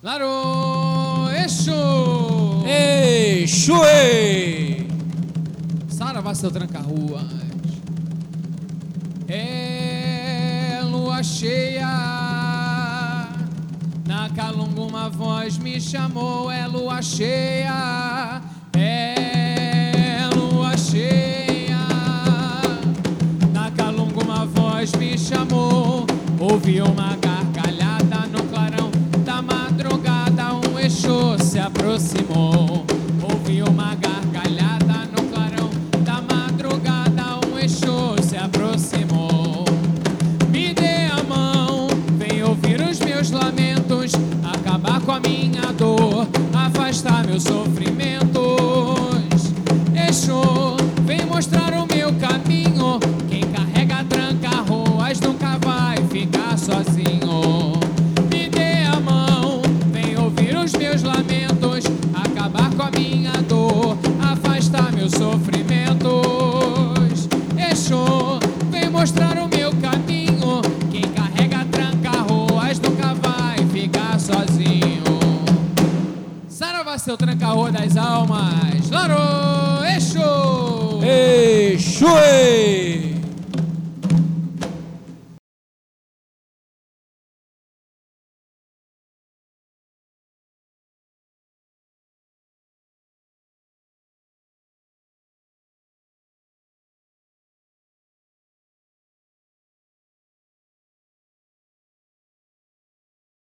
Laro Exu! Exu! Saravá seu tranca rua. É lua cheia. Na calunga uma voz me chamou. É lua cheia. É lua cheia. Na calunga uma voz me chamou. Ouvi uma garganta minha dor, afastar meus sofrimentos. Exu, vem mostrar o Saravá seu tranca-rua das almas. Larô,